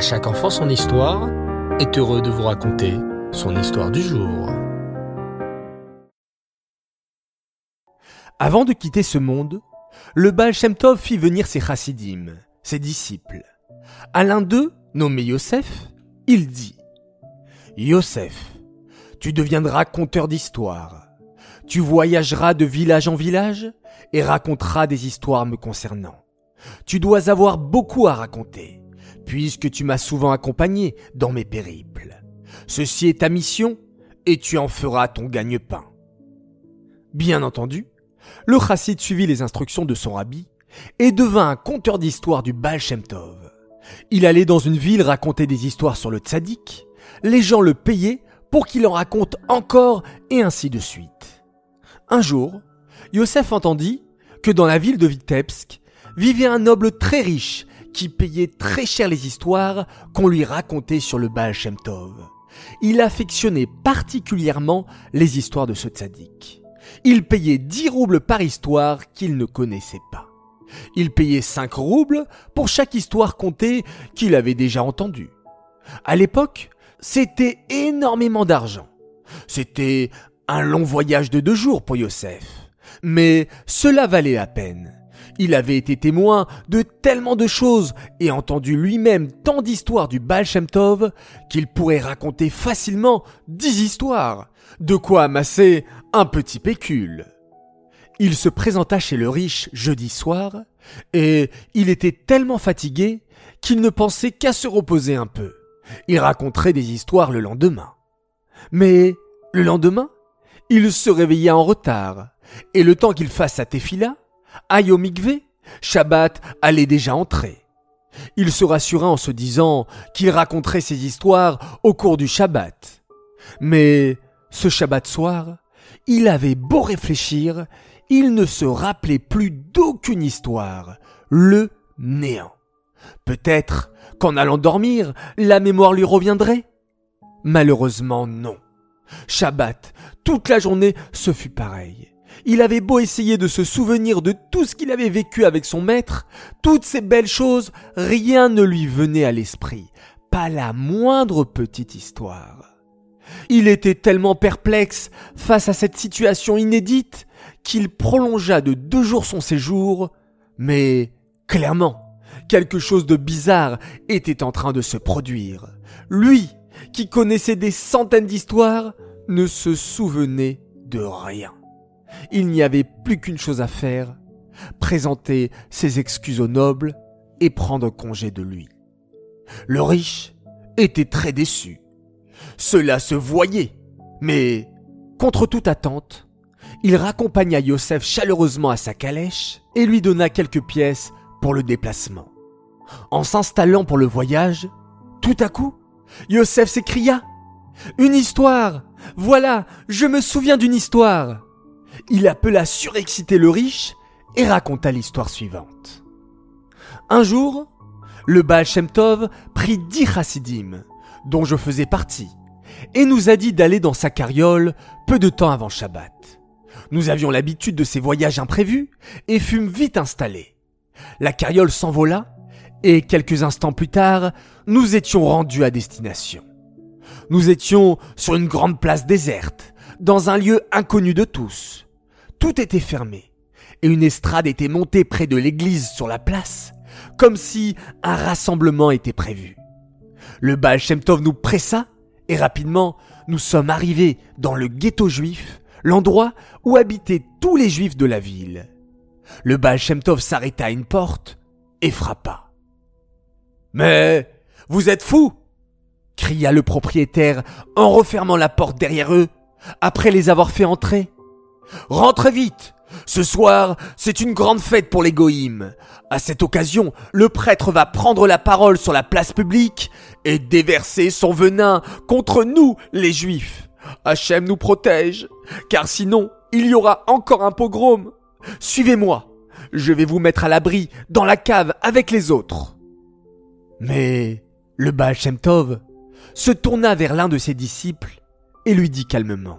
Chaque enfant son histoire est heureux de vous raconter son histoire du jour. Avant de quitter ce monde, le Baal Shem Tov fit venir ses chassidim, ses disciples. À l'un d'eux, nommé Yosef, il dit Yosef, tu deviendras conteur d'histoires. Tu voyageras de village en village et raconteras des histoires me concernant. Tu dois avoir beaucoup à raconter puisque tu m'as souvent accompagné dans mes périples. Ceci est ta mission, et tu en feras ton gagne-pain. Bien entendu, le chassid suivit les instructions de son rabbi et devint un conteur d'histoires du Baal Shem. Il allait dans une ville raconter des histoires sur le tzaddik, les gens le payaient pour qu'il en raconte encore et ainsi de suite. Un jour, Yosef entendit que dans la ville de Vitebsk vivait un noble très riche qui payait très cher les histoires qu'on lui racontait sur le Baal Shem Tov. Il affectionnait particulièrement les histoires de ce tzaddik. Il payait 10 roubles par histoire qu'il ne connaissait pas. Il payait 5 roubles pour chaque histoire contée qu'il avait déjà entendue. À l'époque, c'était énormément d'argent. C'était un long voyage de deux jours pour Yosef. Mais cela valait la peine. Il avait été témoin de tellement de choses et entendu lui-même tant d'histoires du Baal qu'il pourrait raconter facilement dix histoires, de quoi amasser un petit pécule. Il se présenta chez le riche jeudi soir et il était tellement fatigué qu'il ne pensait qu'à se reposer un peu. Il raconterait des histoires le lendemain. Mais le lendemain, il se réveilla en retard, et le temps qu'il fasse sa tefila, Aïe au Shabbat allait déjà entrer. Il se rassura en se disant qu'il raconterait ses histoires au cours du Shabbat. Mais ce Shabbat soir, il avait beau réfléchir, il ne se rappelait plus d'aucune histoire. Le néant. Peut-être qu'en allant dormir, la mémoire lui reviendrait? Malheureusement non. Shabbat, toute la journée, ce fut pareil. Il avait beau essayer de se souvenir de tout ce qu'il avait vécu avec son maître, toutes ces belles choses, rien ne lui venait à l'esprit, pas la moindre petite histoire. Il était tellement perplexe face à cette situation inédite qu'il prolongea de deux jours son séjour, mais clairement, quelque chose de bizarre était en train de se produire. Lui, qui connaissait des centaines d'histoires, ne se souvenait de rien. Il n'y avait plus qu'une chose à faire, présenter ses excuses au noble et prendre congé de lui. Le riche était très déçu. Cela se voyait, mais, contre toute attente, il raccompagna Yosef chaleureusement à sa calèche et lui donna quelques pièces pour le déplacement. En s'installant pour le voyage, tout à coup, Yosef s'écria Une histoire Voilà, je me souviens d'une histoire il appela surexcité le riche et raconta l'histoire suivante. Un jour, le Baal Shem Tov prit dix chassidim, dont je faisais partie, et nous a dit d'aller dans sa carriole peu de temps avant Shabbat. Nous avions l'habitude de ces voyages imprévus et fûmes vite installés. La carriole s'envola et quelques instants plus tard, nous étions rendus à destination. Nous étions sur une grande place déserte, dans un lieu inconnu de tous. Tout était fermé, et une estrade était montée près de l'église sur la place, comme si un rassemblement était prévu. Le Baal Shem Tov nous pressa, et rapidement, nous sommes arrivés dans le ghetto juif, l'endroit où habitaient tous les juifs de la ville. Le Baal Shem Tov s'arrêta à une porte et frappa. Mais vous êtes fous cria le propriétaire en refermant la porte derrière eux, après les avoir fait entrer. Rentrez vite ce soir, c'est une grande fête pour les goïms. À cette occasion, le prêtre va prendre la parole sur la place publique et déverser son venin contre nous, les juifs. Hachem nous protège, car sinon, il y aura encore un pogrom. Suivez-moi. Je vais vous mettre à l'abri dans la cave avec les autres. Mais le Baal Shem Tov se tourna vers l'un de ses disciples et lui dit calmement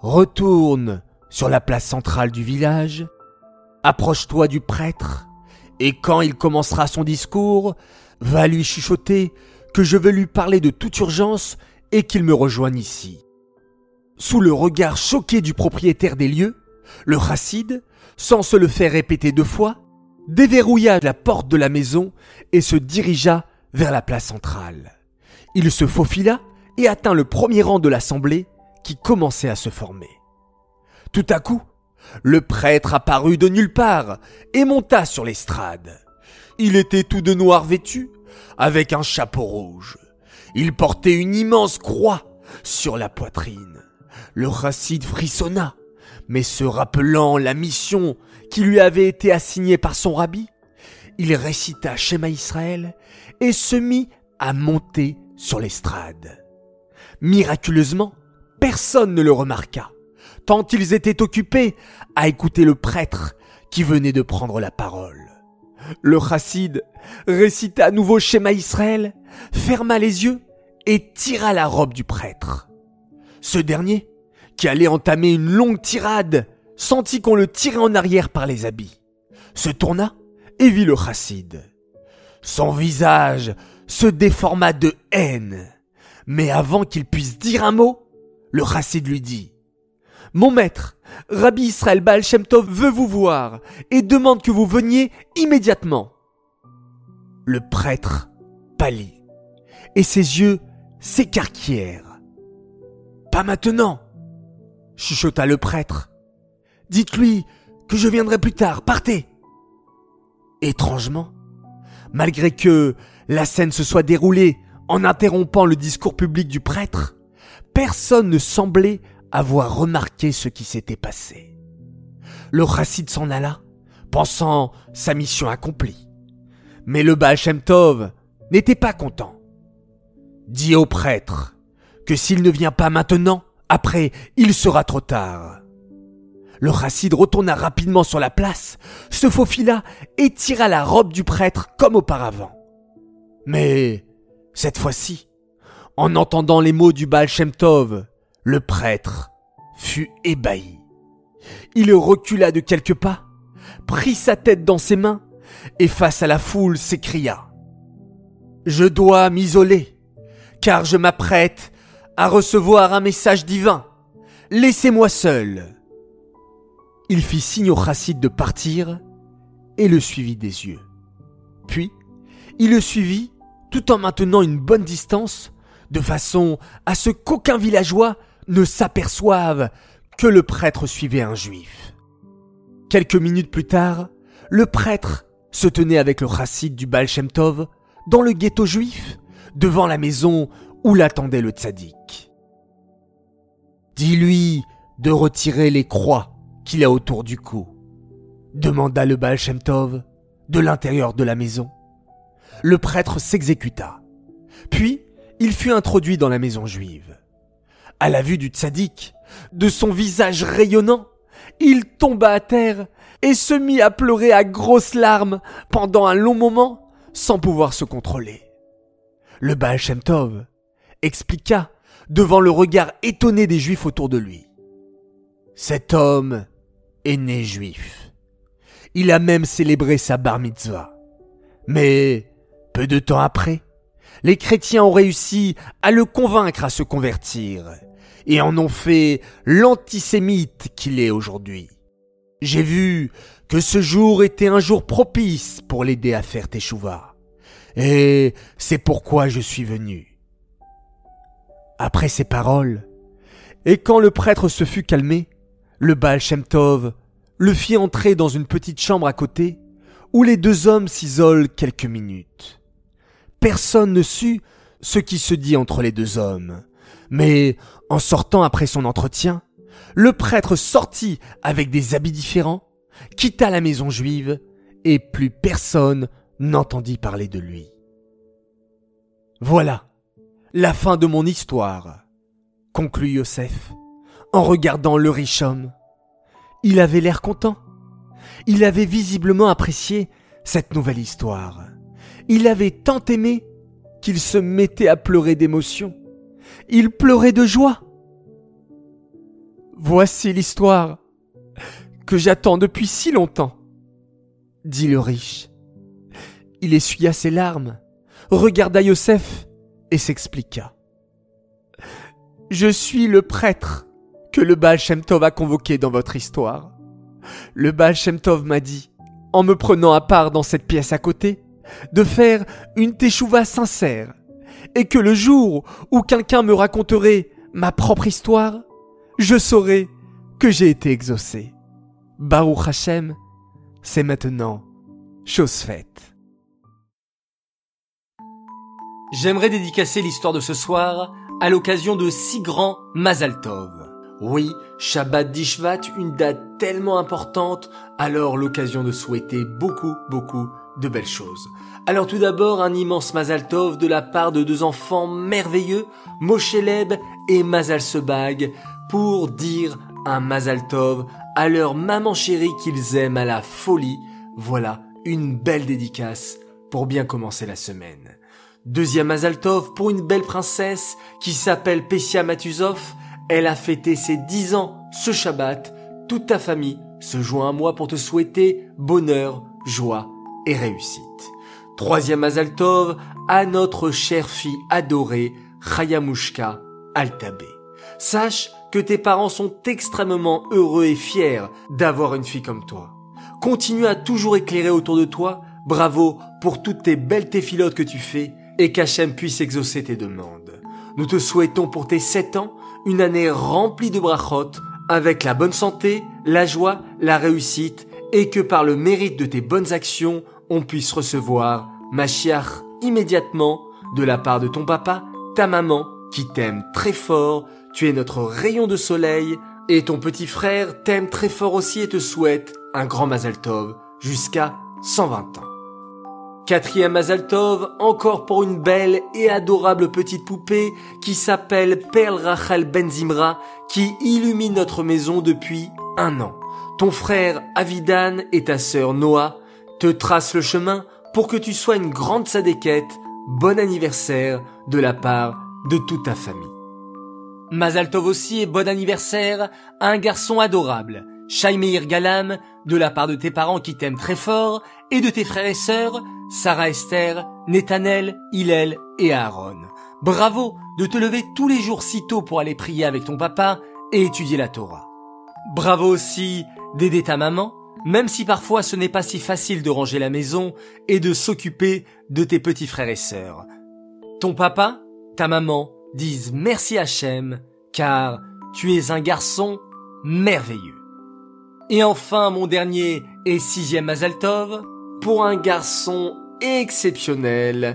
Retourne sur la place centrale du village, approche-toi du prêtre Et quand il commencera son discours, va lui chuchoter que je veux lui parler de toute urgence et qu'il me rejoigne ici. Sous le regard choqué du propriétaire des lieux, le chassid, sans se le faire répéter deux fois, déverrouilla la porte de la maison et se dirigea vers la place centrale. Il se faufila et atteint le premier rang de l'assemblée qui commençait à se former. Tout à coup, le prêtre apparut de nulle part et monta sur l'estrade. Il était tout de noir vêtu, avec un chapeau rouge. Il portait une immense croix sur la poitrine. Le chassid frissonna, mais se rappelant la mission qui lui avait été assignée par son rabbi, il récita Shema Israël et se mit à monter sur l'estrade. Miraculeusement, personne ne le remarqua, tant ils étaient occupés à écouter le prêtre qui venait de prendre la parole. Le chassid récita à nouveau Shema Israël, ferma les yeux et tira la robe du prêtre. Ce dernier, qui allait entamer une longue tirade, sentit qu'on le tirait en arrière par les habits, se tourna et vit le chassid. Son visage se déforma de haine, mais avant qu'il puisse dire un mot, le chassid lui dit Mon maître, Rabbi Israël Baal Shem Tov veut vous voir et demande que vous veniez immédiatement. Le prêtre pâlit et ses yeux s'écarquillèrent. Pas maintenant, chuchota le prêtre. Dites-lui que je viendrai plus tard, partez. Étrangement, malgré que la scène se soit déroulée en interrompant le discours public du prêtre, personne ne semblait avoir remarqué ce qui s'était passé. Le chassid s'en alla, pensant sa mission accomplie. Mais le Baal Tov n'était pas content. Dis au prêtre que s'il ne vient pas maintenant, après, il sera trop tard. Le chassid retourna rapidement sur la place, se faufila et tira la robe du prêtre comme auparavant. Mais, cette fois-ci, en entendant les mots du Baal Shem Tov, le prêtre fut ébahi. Il recula de quelques pas, prit sa tête dans ses mains et face à la foule s'écria ⁇ Je dois m'isoler, car je m'apprête à recevoir un message divin. Laissez-moi seul. Il fit signe au chassid de partir et le suivit des yeux. Puis, il le suivit tout en maintenant une bonne distance, de façon à ce qu'aucun villageois ne s'aperçoive que le prêtre suivait un juif. Quelques minutes plus tard, le prêtre se tenait avec le chassid du Baal Shem Tov dans le ghetto juif, devant la maison où l'attendait le tzaddik. Dis-lui de retirer les croix qu'il a autour du cou, demanda le Baal Shem Tov de l'intérieur de la maison. Le prêtre s'exécuta. Puis, il fut introduit dans la maison juive. À la vue du tzaddik, de son visage rayonnant, il tomba à terre et se mit à pleurer à grosses larmes pendant un long moment sans pouvoir se contrôler. Le Baal Shem expliqua devant le regard étonné des juifs autour de lui. Cet homme est né juif. Il a même célébré sa bar mitzvah. Mais, peu de temps après, les chrétiens ont réussi à le convaincre à se convertir et en ont fait l'antisémite qu'il est aujourd'hui. J'ai vu que ce jour était un jour propice pour l'aider à faire teshuva. Et c'est pourquoi je suis venu. Après ces paroles, et quand le prêtre se fut calmé, le Baal Shem Tov le fit entrer dans une petite chambre à côté, où les deux hommes s'isolent quelques minutes. Personne ne sut ce qui se dit entre les deux hommes, mais en sortant après son entretien, le prêtre sortit avec des habits différents, quitta la maison juive, et plus personne n'entendit parler de lui. Voilà la fin de mon histoire, conclut Yosef, en regardant le riche homme. Il avait l'air content. Il avait visiblement apprécié cette nouvelle histoire. Il avait tant aimé qu'il se mettait à pleurer d'émotion. Il pleurait de joie. Voici l'histoire que j'attends depuis si longtemps, dit le riche, il essuya ses larmes, regarda Yosef et s'expliqua. Je suis le prêtre que le Baal Shem Tov a convoqué dans votre histoire. Le Baal Shem Tov m'a dit, en me prenant à part dans cette pièce à côté, de faire une teshuva sincère, et que le jour où quelqu'un me raconterait ma propre histoire, je saurais que j'ai été exaucé. Baruch Hashem, c'est maintenant chose faite. J'aimerais dédicacer l'histoire de ce soir à l'occasion de six grands Mazal Tov. Oui, Shabbat d'Ishvat, une date tellement importante, alors l'occasion de souhaiter beaucoup, beaucoup de belles choses. Alors tout d'abord, un immense Mazal Tov de la part de deux enfants merveilleux, Moshe Leb et Mazal Sebag, pour dire un Mazal Tov à leur maman chérie qu'ils aiment à la folie. Voilà une belle dédicace pour bien commencer la semaine. Deuxième Mazal Tov pour une belle princesse qui s'appelle Pessia Matuzov. Elle a fêté ses dix ans ce Shabbat. Toute ta famille se joint à moi pour te souhaiter bonheur, joie et réussite. Troisième Mazal Tov à notre chère fille adorée, Chayamushka Altabé. Sache que tes parents sont extrêmement heureux et fiers d'avoir une fille comme toi. Continue à toujours éclairer autour de toi. Bravo pour toutes tes belles téphilotes que tu fais et qu'Hachem puisse exaucer tes demandes. Nous te souhaitons pour tes sept ans une année remplie de brachot avec la bonne santé, la joie, la réussite et que par le mérite de tes bonnes actions, on puisse recevoir Mashiach immédiatement de la part de ton papa, ta maman qui t'aime très fort, tu es notre rayon de soleil et ton petit frère t'aime très fort aussi et te souhaite un grand Mazal Tov jusqu'à 120 ans. Quatrième Mazal Tov, encore pour une belle et adorable petite poupée qui s'appelle Perle Rachel Benzimra, qui illumine notre maison depuis un an. Ton frère Avidan et ta sœur Noah te tracent le chemin pour que tu sois une grande sadéquette. Bon anniversaire de la part de toute ta famille. Mazal Tov aussi et bon anniversaire à un garçon adorable, Shaimeir Galam, de la part de tes parents qui t'aiment très fort, et de tes frères et sœurs, Sarah Esther, Nethanel, Hillel et Aaron. Bravo de te lever tous les jours si tôt pour aller prier avec ton papa et étudier la Torah. Bravo aussi d'aider ta maman, même si parfois ce n'est pas si facile de ranger la maison et de s'occuper de tes petits frères et sœurs. Ton papa, ta maman disent merci Hachem, car tu es un garçon merveilleux. Et enfin, mon dernier et sixième Azaltov, pour un garçon exceptionnel.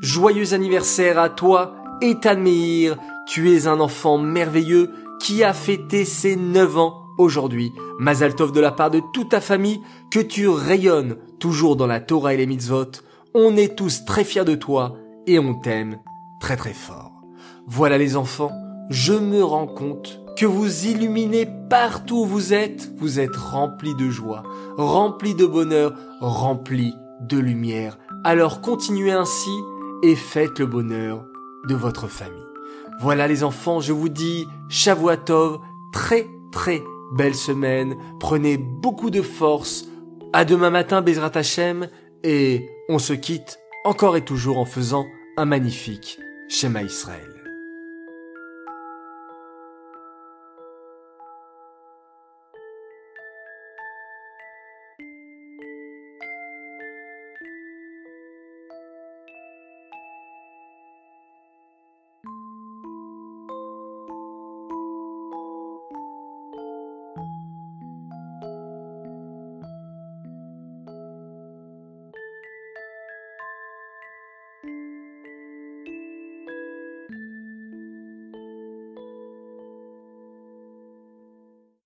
Joyeux anniversaire à toi, Ethan Meir. Tu es un enfant merveilleux qui a fêté ses neuf ans aujourd'hui. Mazaltov de la part de toute ta famille, que tu rayonnes toujours dans la Torah et les mitzvot. On est tous très fiers de toi et on t'aime très très fort. Voilà les enfants, je me rends compte que vous illuminez partout où vous êtes, vous êtes remplis de joie, remplis de bonheur, remplis de lumière. Alors continuez ainsi et faites le bonheur de votre famille. Voilà les enfants, je vous dis Shavuatov, très très belle semaine, prenez beaucoup de force. À demain matin Bezrat Hashem et on se quitte encore et toujours en faisant un magnifique Shema Israël.